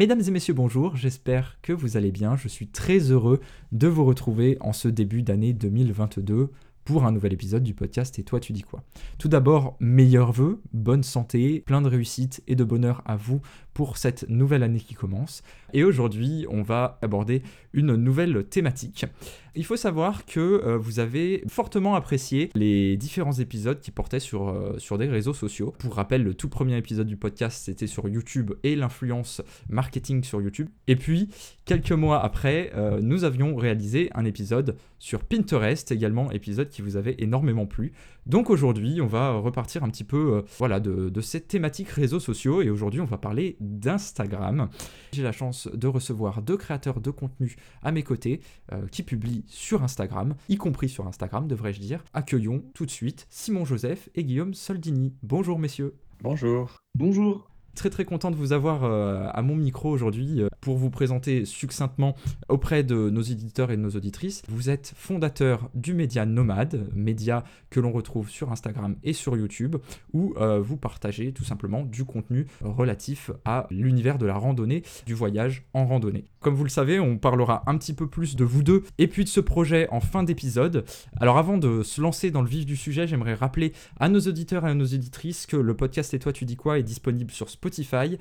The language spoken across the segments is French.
Mesdames et messieurs, bonjour, j'espère que vous allez bien. Je suis très heureux de vous retrouver en ce début d'année 2022 pour un nouvel épisode du podcast Et toi tu dis quoi? Tout d'abord, meilleurs vœux, bonne santé, plein de réussite et de bonheur à vous pour cette nouvelle année qui commence. Et aujourd'hui, on va aborder une nouvelle thématique. Il faut savoir que euh, vous avez fortement apprécié les différents épisodes qui portaient sur, euh, sur des réseaux sociaux. Pour rappel, le tout premier épisode du podcast, c'était sur YouTube et l'influence marketing sur YouTube. Et puis, quelques mois après, euh, nous avions réalisé un épisode sur Pinterest, également épisode qui vous avait énormément plu. Donc aujourd'hui, on va repartir un petit peu voilà, de, de cette thématique réseaux sociaux et aujourd'hui, on va parler d'Instagram. J'ai la chance de recevoir deux créateurs de contenu à mes côtés euh, qui publient sur Instagram, y compris sur Instagram, devrais-je dire. Accueillons tout de suite Simon Joseph et Guillaume Soldini. Bonjour messieurs. Bonjour. Bonjour. Très très content de vous avoir euh, à mon micro aujourd'hui euh, pour vous présenter succinctement auprès de nos éditeurs et de nos auditrices. Vous êtes fondateur du média Nomade, média que l'on retrouve sur Instagram et sur YouTube, où euh, vous partagez tout simplement du contenu relatif à l'univers de la randonnée, du voyage en randonnée. Comme vous le savez, on parlera un petit peu plus de vous deux et puis de ce projet en fin d'épisode. Alors avant de se lancer dans le vif du sujet, j'aimerais rappeler à nos auditeurs et à nos éditrices que le podcast Et toi tu dis quoi est disponible sur Spotify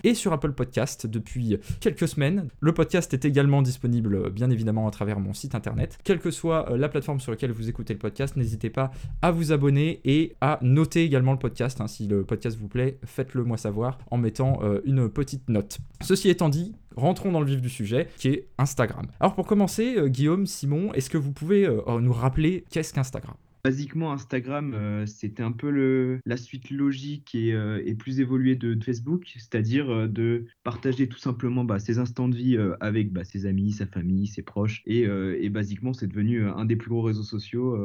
et sur Apple Podcast depuis quelques semaines. Le podcast est également disponible bien évidemment à travers mon site internet. Quelle que soit euh, la plateforme sur laquelle vous écoutez le podcast, n'hésitez pas à vous abonner et à noter également le podcast. Hein. Si le podcast vous plaît, faites-le moi savoir en mettant euh, une petite note. Ceci étant dit, rentrons dans le vif du sujet, qui est Instagram. Alors pour commencer, euh, Guillaume, Simon, est-ce que vous pouvez nous rappeler qu'est-ce qu'Instagram? Basiquement, Instagram, euh, c'était un peu le, la suite logique et, euh, et plus évoluée de, Facebook, c'est-à-dire euh, de partager tout simplement bah, ses instants de vie avec bah, ses amis, sa famille, ses proches. Et, et basiquement, c'est devenu un des plus gros réseaux sociaux,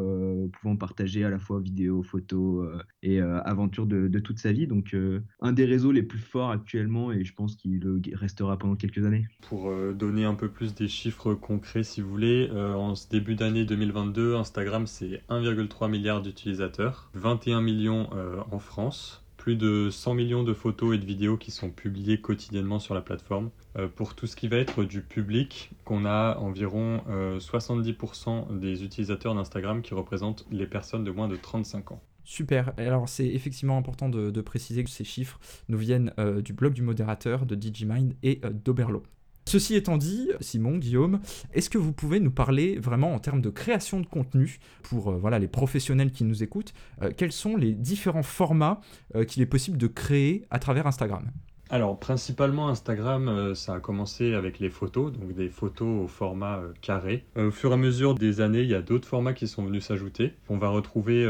pouvant partager à la fois vidéos, photos et aventures de, de, toute sa vie. Donc, un des réseaux les plus forts actuellement et je pense qu'il restera pendant quelques années. Pour donner un peu plus des chiffres concrets, si vous voulez, en ce début d'année 2022, Instagram, c'est 1,3 3 milliards d'utilisateurs, 21 millions euh, en France, plus de 100 millions de photos et de vidéos qui sont publiées quotidiennement sur la plateforme. Euh, pour tout ce qui va être du public, qu'on a environ 70% euh, des utilisateurs d'Instagram qui représentent les personnes de moins de 35 ans. Super. Alors c'est effectivement important de, préciser que ces chiffres nous viennent du blog du modérateur, de Digimind et d'Oberlo. Ceci étant dit, Simon, Guillaume, est-ce que vous pouvez nous parler vraiment en termes de création de contenu pour euh, voilà, les professionnels qui nous écoutent euh, Quels sont les différents formats euh, qu'il est possible de créer à travers Instagram? Alors principalement Instagram, euh, ça a commencé avec les photos, donc des photos au format euh, carré. Euh, au fur et à mesure des années, il y a d'autres formats qui sont venus s'ajouter. On va retrouver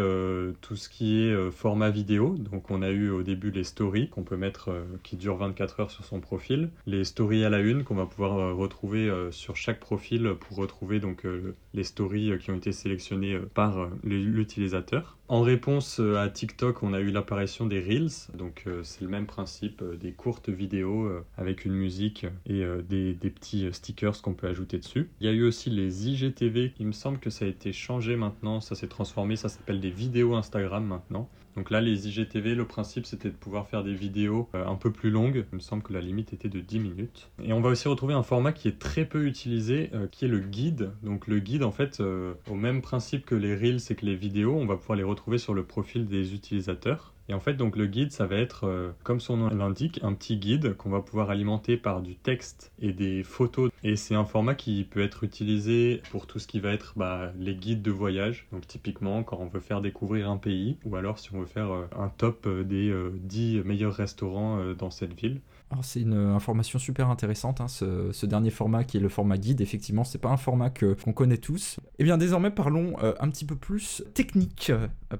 tout ce qui est format vidéo. Donc on a eu au début les stories qu'on peut mettre, qui durent 24 heures sur son profil. Les stories à la une qu'on va pouvoir retrouver sur chaque profil pour retrouver donc les stories qui ont été sélectionnées par l'utilisateur. En réponse à TikTok, on a eu l'apparition des Reels, donc c'est le même principe, des courtes vidéos euh, avec une musique et euh, des, petits stickers qu'on peut ajouter dessus. Il y a eu aussi les IGTV, il me semble que ça a été changé maintenant, ça s'est transformé, ça s'appelle des vidéos Instagram maintenant. Donc là, les IGTV, le principe c'était de pouvoir faire des vidéos euh, un peu plus longues. Il me semble que la limite était de 10 minutes. Et on va aussi retrouver un format qui est très peu utilisé, qui est le guide. Donc le guide, en fait, au même principe que les Reels et que les vidéos, on va pouvoir les retrouver sur le profil des utilisateurs. Et en fait, donc le guide, ça va être, euh, comme son nom l'indique, un petit guide qu'on va pouvoir alimenter par du texte et des photos. Et c'est un format qui peut être utilisé pour tout ce qui va être bah, les guides de voyage. Donc typiquement, quand on veut faire découvrir un pays, ou alors si on veut faire euh, un top euh, des 10 meilleurs restaurants dans cette ville. Alors c'est une information super intéressante, hein, ce, dernier format qui est le format guide. Effectivement, c'est pas un format que qu'on connaît tous. Eh bien désormais parlons un petit peu plus technique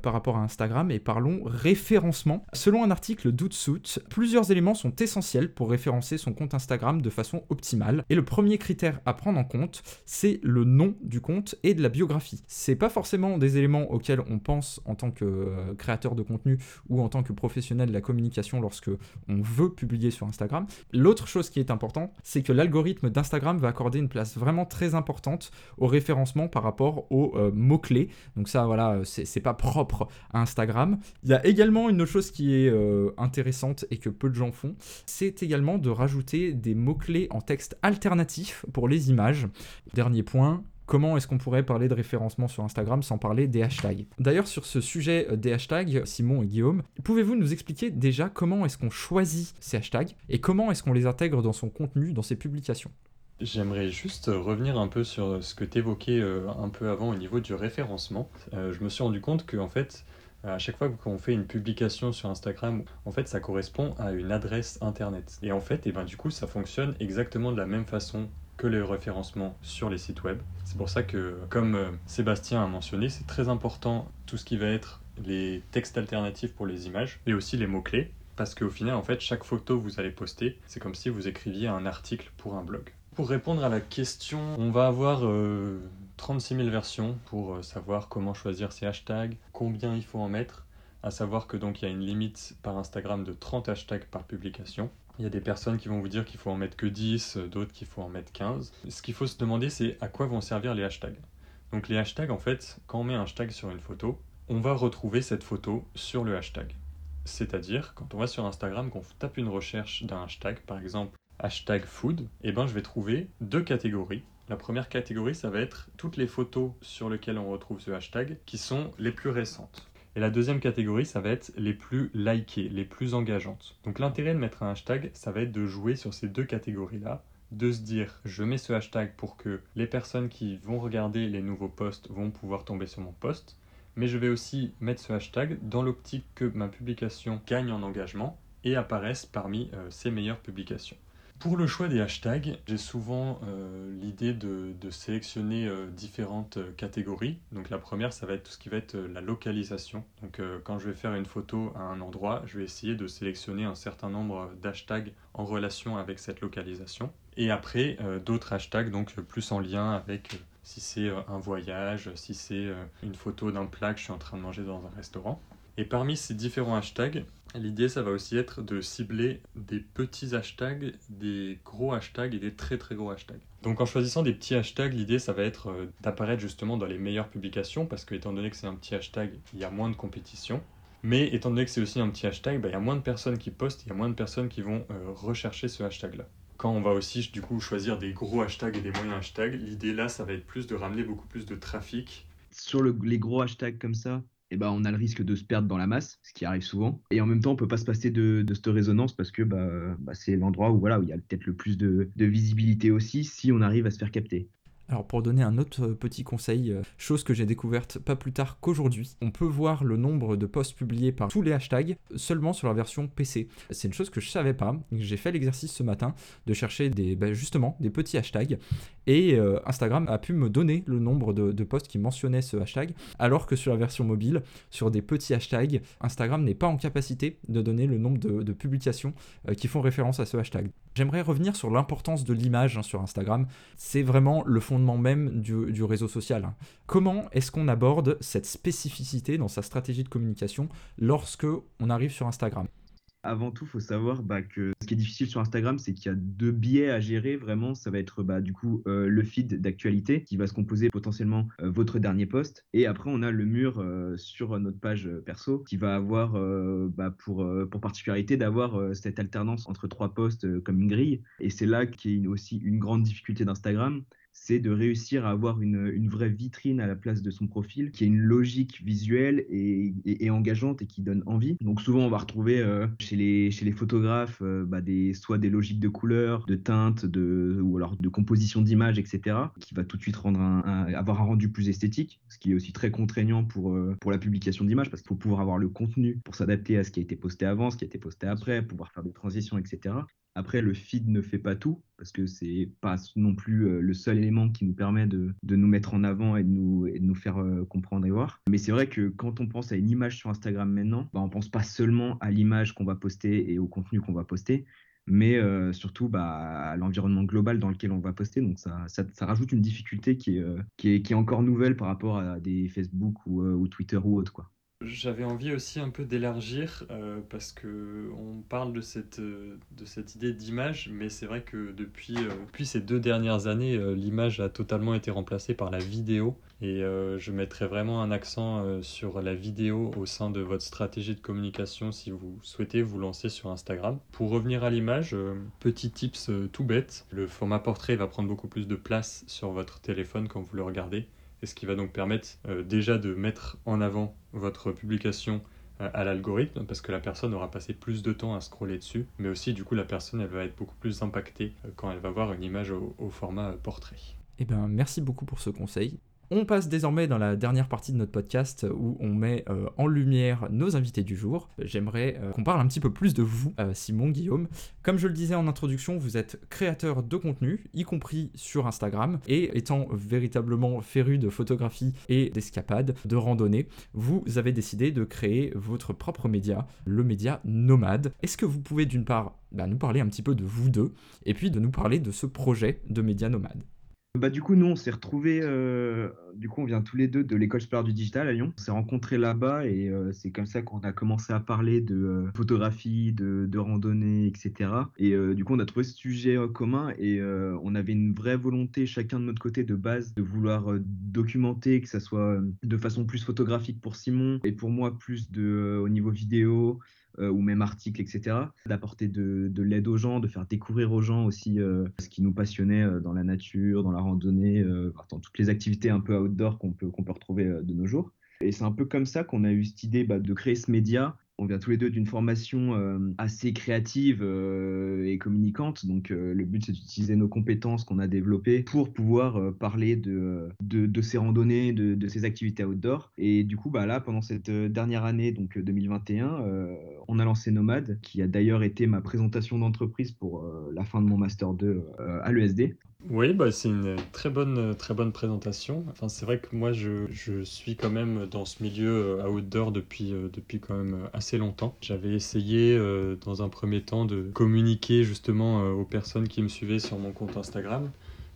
par rapport à Instagram et parlons référence référencement. Selon un article d'Outsuit, plusieurs éléments sont essentiels pour référencer son compte Instagram de façon optimale. Et le premier critère à prendre en compte, c'est le nom du compte et de la biographie. C'est pas forcément des éléments auxquels on pense en tant que euh, créateur de contenu ou en tant que professionnel de la communication lorsque on veut publier sur Instagram L'autre chose qui est importante, c'est que l'algorithme d'Instagram va accorder une place vraiment très importante au référencement par rapport aux euh, mots-clés. Donc ça, voilà, c'est pas propre à Instagram. Il y a également une autre chose qui est euh, intéressante et que peu de gens font, c'est également de rajouter des mots-clés en texte alternatif pour les images. Dernier point, comment est-ce qu'on pourrait parler de référencement sur Instagram sans parler des hashtags D'ailleurs, sur ce sujet euh, des hashtags, Simon et Guillaume, pouvez-vous nous expliquer déjà comment est-ce qu'on choisit ces hashtags et comment est-ce qu'on les intègre dans son contenu, dans ses publications? J'aimerais juste revenir un peu sur ce que tu évoquais euh, un peu avant au niveau du référencement. Euh, je me suis rendu compte qu'en fait, à chaque fois qu'on fait une publication sur Instagram, en fait, ça correspond à une adresse internet. Et en fait, et eh ben, du coup, ça fonctionne exactement de la même façon que le référencement sur les sites web. C'est pour ça que, comme euh, Sébastien a mentionné, c'est très important tout ce qui va être les textes alternatifs pour les images et aussi les mots-clés. Parce qu'au final, en fait, chaque photo que vous allez poster, c'est comme si vous écriviez un article pour un blog. Pour répondre à la question, on va avoir 36 euh, 000 versions pour euh, savoir comment choisir ces hashtags, combien il faut en mettre, à savoir que donc il y a une limite par Instagram de 30 hashtags par publication. Il y a des personnes qui vont vous dire qu'il faut en mettre que 10, d'autres qu'il faut en mettre 15. Ce qu'il faut se demander, c'est à quoi vont servir les hashtags. Donc les hashtags, en fait, quand on met un hashtag sur une photo, on va retrouver cette photo sur le hashtag. C'est-à-dire, quand on va sur Instagram, qu'on tape une recherche d'un hashtag, par exemple hashtag food, eh ben je vais trouver deux catégories. La première catégorie, ça va être toutes les photos sur lesquelles on retrouve ce hashtag qui sont les plus récentes. Et la deuxième catégorie, ça va être les plus likées, les plus engageantes. Donc l'intérêt de mettre un hashtag, ça va être de jouer sur ces deux catégories-là, de se dire je mets ce hashtag pour que les personnes qui vont regarder les nouveaux posts vont pouvoir tomber sur mon post, mais je vais aussi mettre ce hashtag dans l'optique que ma publication gagne en engagement et apparaisse parmi euh, ses meilleures publications. Pour le choix des hashtags, j'ai souvent euh, l'idée de, sélectionner euh, différentes euh, catégories. Donc la première, ça va être tout ce qui va être la localisation. Donc quand je vais faire une photo à un endroit, je vais essayer de sélectionner un certain nombre d'hashtags en relation avec cette localisation. Et après, d'autres hashtags, donc plus en lien avec si c'est un voyage, si c'est une photo d'un plat que je suis en train de manger dans un restaurant. Et parmi ces différents hashtags, l'idée ça va aussi être de cibler des petits hashtags, des gros hashtags et des très très gros hashtags. Donc en choisissant des petits hashtags, l'idée ça va être euh, d'apparaître justement dans les meilleures publications parce que étant donné que c'est un petit hashtag, il y a moins de compétition. Mais étant donné que c'est aussi un petit hashtag, bah, il y a moins de personnes qui postent, il y a moins de personnes qui vont euh, rechercher ce hashtag-là. Quand on va aussi du coup choisir des gros hashtags et des moyens hashtags, l'idée là ça va être plus de ramener beaucoup plus de trafic. Sur les gros hashtags comme ça, eh ben, on a le risque de se perdre dans la masse, ce qui arrive souvent. Et en même temps, on peut pas se passer de, cette résonance parce que bah, bah, c'est l'endroit où, voilà, où il y a peut-être le plus de visibilité aussi si on arrive à se faire capter. Alors pour donner un autre euh, petit conseil, euh, chose que j'ai découverte pas plus tard qu'aujourd'hui, on peut voir le nombre de posts publiés par tous les hashtags seulement sur la version PC. C'est une chose que je savais pas. J'ai fait l'exercice ce matin de chercher des, bah, justement des petits hashtags et euh, Instagram a pu me donner le nombre de, posts qui mentionnaient ce hashtag, alors que sur la version mobile, sur des petits hashtags, Instagram n'est pas en capacité de donner le nombre de, publications qui font référence à ce hashtag. J'aimerais revenir sur l'importance de l'image hein, sur Instagram. C'est vraiment le fondement même du, réseau social. Hein. Comment est-ce qu'on aborde cette spécificité dans sa stratégie de communication lorsque on arrive sur Instagram? Avant tout, il faut savoir bah, que ce qui est difficile sur Instagram, c'est qu'il y a deux biais à gérer. Vraiment, ça va être bah, du coup euh, le feed d'actualité qui va se composer potentiellement euh, votre dernier post. Et après, on a le mur euh, sur notre page perso qui va avoir bah, pour, pour particularité d'avoir cette alternance entre trois posts comme une grille. Et c'est là qui est aussi une grande difficulté d'Instagram c'est de réussir à avoir une, vraie vitrine à la place de son profil, qui a une logique visuelle et, engageante et qui donne envie. Donc souvent, on va retrouver euh, chez, les, chez les photographes euh, bah, des, soit des logiques de couleurs, de teintes, de, ou alors de composition d'images, etc., qui va tout de suite rendre avoir un rendu plus esthétique, ce qui est aussi très contraignant pour, euh, pour la publication d'images, parce qu'il faut pouvoir avoir le contenu pour s'adapter à ce qui a été posté avant, ce qui a été posté après, pouvoir faire des transitions, etc. Après, le feed ne fait pas tout, parce que c'est pas non plus euh, le seul élément qui nous permet de, nous mettre en avant et de nous, et de nous faire euh, comprendre et voir. Mais c'est vrai que quand on pense à une image sur Instagram maintenant, bah, on pense pas seulement à l'image qu'on va poster et au contenu qu'on va poster, mais euh, surtout bah, à l'environnement global dans lequel on va poster. Donc ça, ça, rajoute une difficulté qui est, qui est, qui, est, encore nouvelle par rapport à des Facebook ou, ou Twitter ou autre. Quoi. J'avais envie aussi un peu d'élargir euh, parce que on parle de cette, euh, de cette idée d'image, mais c'est vrai que depuis, euh, depuis ces deux dernières années, l'image a totalement été remplacée par la vidéo. Et je mettrai vraiment un accent sur la vidéo au sein de votre stratégie de communication si vous souhaitez vous lancer sur Instagram. Pour revenir à l'image, petit tips tout bête, le format portrait va prendre beaucoup plus de place sur votre téléphone quand vous le regardez et ce qui va donc permettre déjà de mettre en avant votre publication euh, à l'algorithme parce que la personne aura passé plus de temps à scroller dessus, mais aussi du coup la personne elle va être beaucoup plus impactée euh, quand elle va voir une image au, au format portrait. Eh bien merci beaucoup pour ce conseil. On passe désormais dans la dernière partie de notre podcast où on met euh, en lumière nos invités du jour. J'aimerais euh, qu'on parle un petit peu plus de vous, euh, Simon, Guillaume. Comme je le disais en introduction, vous êtes créateur de contenu, y compris sur Instagram, et étant véritablement féru de photographie et d'escapade, de randonnée, vous avez décidé de créer votre propre média, le média Nomade. Est-ce que vous pouvez d'une part bah, nous parler un petit peu de vous deux, et puis de nous parler de ce projet de média Nomade? Bah, du coup, nous, on s'est retrouvés, euh, du coup, on vient tous les deux de l'école supérieure du digital à Lyon. On s'est rencontrés là-bas et euh, c'est comme ça qu'on a commencé à parler de euh, photographie, de, de, randonnée, etc. Et du coup, on a trouvé ce sujet commun et on avait une vraie volonté, chacun de notre côté, de base, de vouloir documenter, que ça soit de façon plus photographique pour Simon et pour moi, plus de, au niveau vidéo, euh, ou même articles, etc. D'apporter de, de l'aide aux gens, de faire découvrir aux gens aussi euh, ce qui nous passionnait euh, dans la nature, dans la randonnée, dans toutes les activités un peu outdoor qu'on peut, qu'on peut retrouver de nos jours. Et c'est un peu comme ça qu'on a eu cette idée bah, de créer ce média on vient tous les deux d'une formation euh, assez créative euh, et communicante. Donc, euh, le but, c'est d'utiliser nos compétences qu'on a développées pour pouvoir parler de, ces randonnées, de, ces activités outdoor. Et du coup, bah, là, pendant cette dernière année, donc 2021, on a lancé Nomade, qui a d'ailleurs été ma présentation d'entreprise pour la fin de mon Master 2 à l'ESD. Oui, bah, c'est une très bonne, très bonne présentation. Enfin, c'est vrai que moi, je, je, suis quand même dans ce milieu euh, outdoor depuis, euh, depuis quand même assez longtemps. J'avais essayé euh, dans un premier temps de communiquer justement aux personnes qui me suivaient sur mon compte Instagram,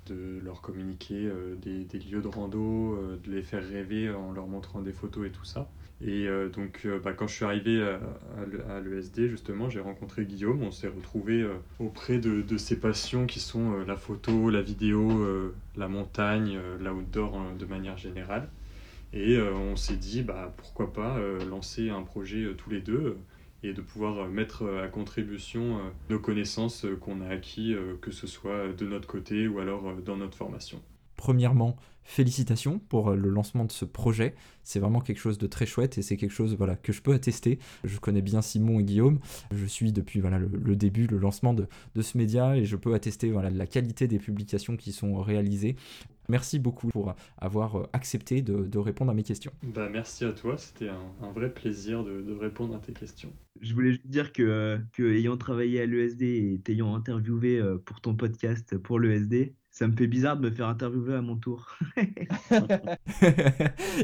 de leur communiquer des, des, lieux de rando, de les faire rêver en leur montrant des photos et tout ça. Et euh, donc, euh, bah, quand je suis arrivé à, l'ESD, justement, j'ai rencontré Guillaume. On s'est retrouvé euh, auprès de, ses passions qui sont la photo, la vidéo, la montagne, l'outdoor de manière générale. Et on s'est dit, bah, pourquoi pas lancer un projet tous les deux et de pouvoir mettre à contribution nos connaissances qu'on a acquis, que ce soit de notre côté ou alors dans notre formation. Premièrement, félicitations pour euh, le lancement de ce projet. C'est vraiment quelque chose de très chouette et c'est quelque chose voilà, que je peux attester. Je connais bien Simon et Guillaume. Je suis depuis voilà, le, début, le lancement de, ce média et je peux attester voilà, la qualité des publications qui sont réalisées. Merci beaucoup pour avoir euh, accepté de, répondre à mes questions. Bah, merci à toi, c'était un, vrai plaisir de, répondre à tes questions. Je voulais juste dire que, euh, que ayant travaillé à l'ESD et t'ayant interviewé pour ton podcast pour l'ESD, ça me fait bizarre de me faire interviewer à mon tour.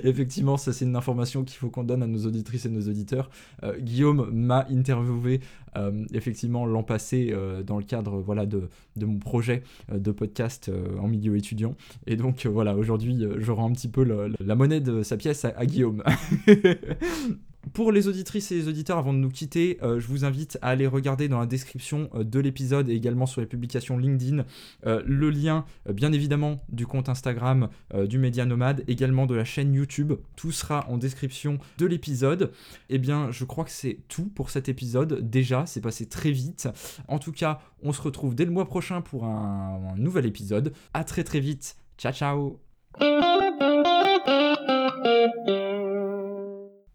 Effectivement, ça c'est une information qu'il faut qu'on donne à nos auditrices et nos auditeurs. Euh, Guillaume m'a interviewé euh, effectivement l'an passé euh, dans le cadre voilà, de, de mon projet de podcast en milieu étudiant. Et donc voilà, aujourd'hui je rends un petit peu la monnaie de sa pièce à Guillaume. Pour les auditrices et les auditeurs, avant de nous quitter, euh, je vous invite à aller regarder dans la description euh, de l'épisode et également sur les publications LinkedIn euh, le lien, bien évidemment, du compte Instagram du Média Nomade, également de la chaîne YouTube. Tout sera en description de l'épisode. Eh bien, je crois que c'est tout pour cet épisode. Déjà, c'est passé très vite. En tout cas, on se retrouve dès le mois prochain pour un, un nouvel épisode. À très très vite. Ciao ciao